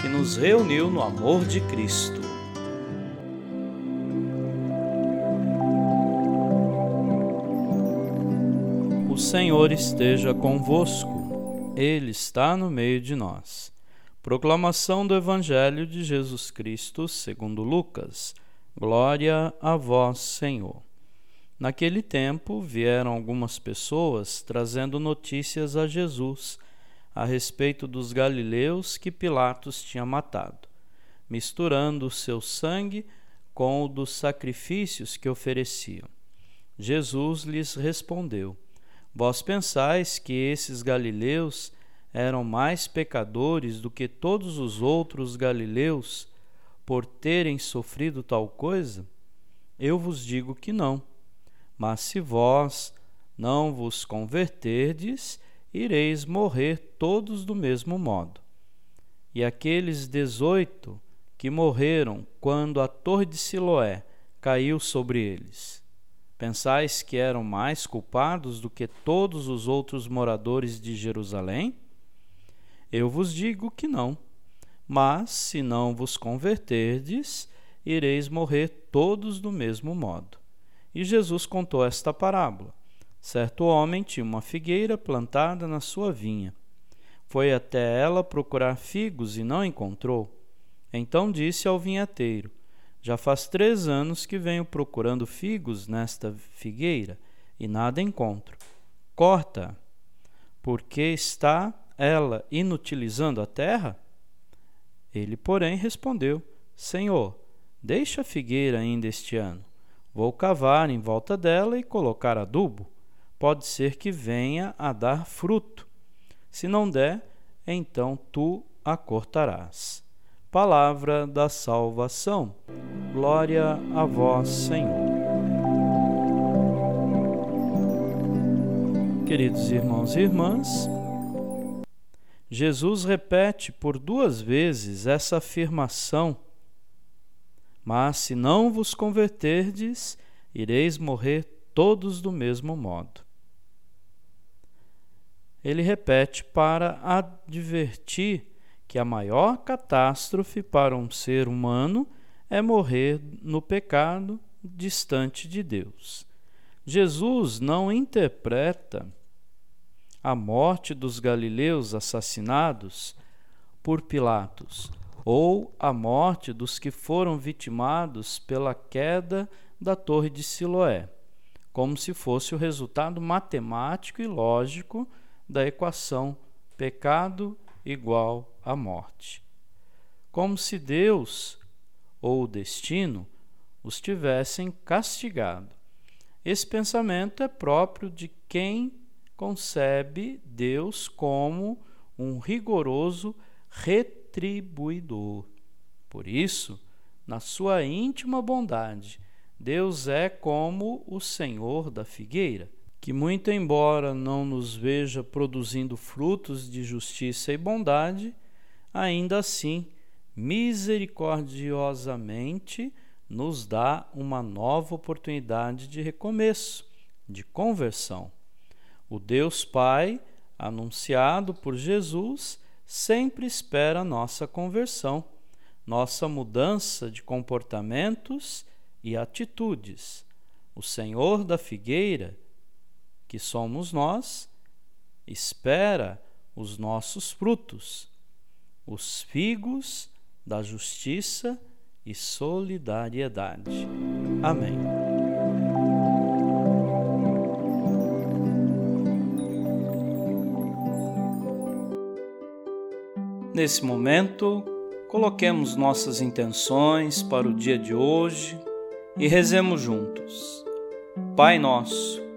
que nos reuniu no amor de Cristo. O Senhor esteja convosco, Ele está no meio de nós. Proclamação do Evangelho de Jesus Cristo, segundo Lucas. Glória a vós, Senhor. Naquele tempo vieram algumas pessoas trazendo notícias a Jesus a respeito dos galileus que Pilatos tinha matado, misturando o seu sangue com o dos sacrifícios que ofereciam. Jesus lhes respondeu: Vós pensais que esses galileus eram mais pecadores do que todos os outros galileus por terem sofrido tal coisa? Eu vos digo que não. Mas se vós não vos converterdes, ireis morrer todos do mesmo modo. E aqueles dezoito que morreram quando a torre de Siloé caiu sobre eles, pensais que eram mais culpados do que todos os outros moradores de Jerusalém? Eu vos digo que não. Mas, se não vos converterdes, ireis morrer todos do mesmo modo. E Jesus contou esta parábola. Certo homem tinha uma figueira plantada na sua vinha. Foi até ela procurar figos e não encontrou. Então disse ao vinhateiro: Já faz três anos que venho procurando figos nesta figueira e nada encontro. Corta, porque está ela inutilizando a terra? Ele, porém, respondeu: Senhor, deixa a figueira ainda este ano. Vou cavar em volta dela e colocar adubo pode ser que venha a dar fruto. Se não der, então tu a cortarás. Palavra da salvação. Glória a vós, Senhor. Queridos irmãos e irmãs, Jesus repete por duas vezes essa afirmação: Mas se não vos converterdes, ireis morrer todos do mesmo modo ele repete para advertir que a maior catástrofe para um ser humano é morrer no pecado distante de Deus. Jesus não interpreta a morte dos galileus assassinados por Pilatos ou a morte dos que foram vitimados pela queda da Torre de Siloé, como se fosse o resultado matemático e lógico da equação pecado igual a morte. Como se Deus ou o destino os tivessem castigado. Esse pensamento é próprio de quem concebe Deus como um rigoroso retribuidor. Por isso, na sua íntima bondade, Deus é como o Senhor da figueira, que, muito embora não nos veja produzindo frutos de justiça e bondade, ainda assim, misericordiosamente, nos dá uma nova oportunidade de recomeço, de conversão. O Deus Pai, anunciado por Jesus, sempre espera nossa conversão, nossa mudança de comportamentos e atitudes. O Senhor da figueira que somos nós, espera os nossos frutos, os figos da justiça e solidariedade. Amém. Nesse momento, coloquemos nossas intenções para o dia de hoje e rezemos juntos. Pai nosso,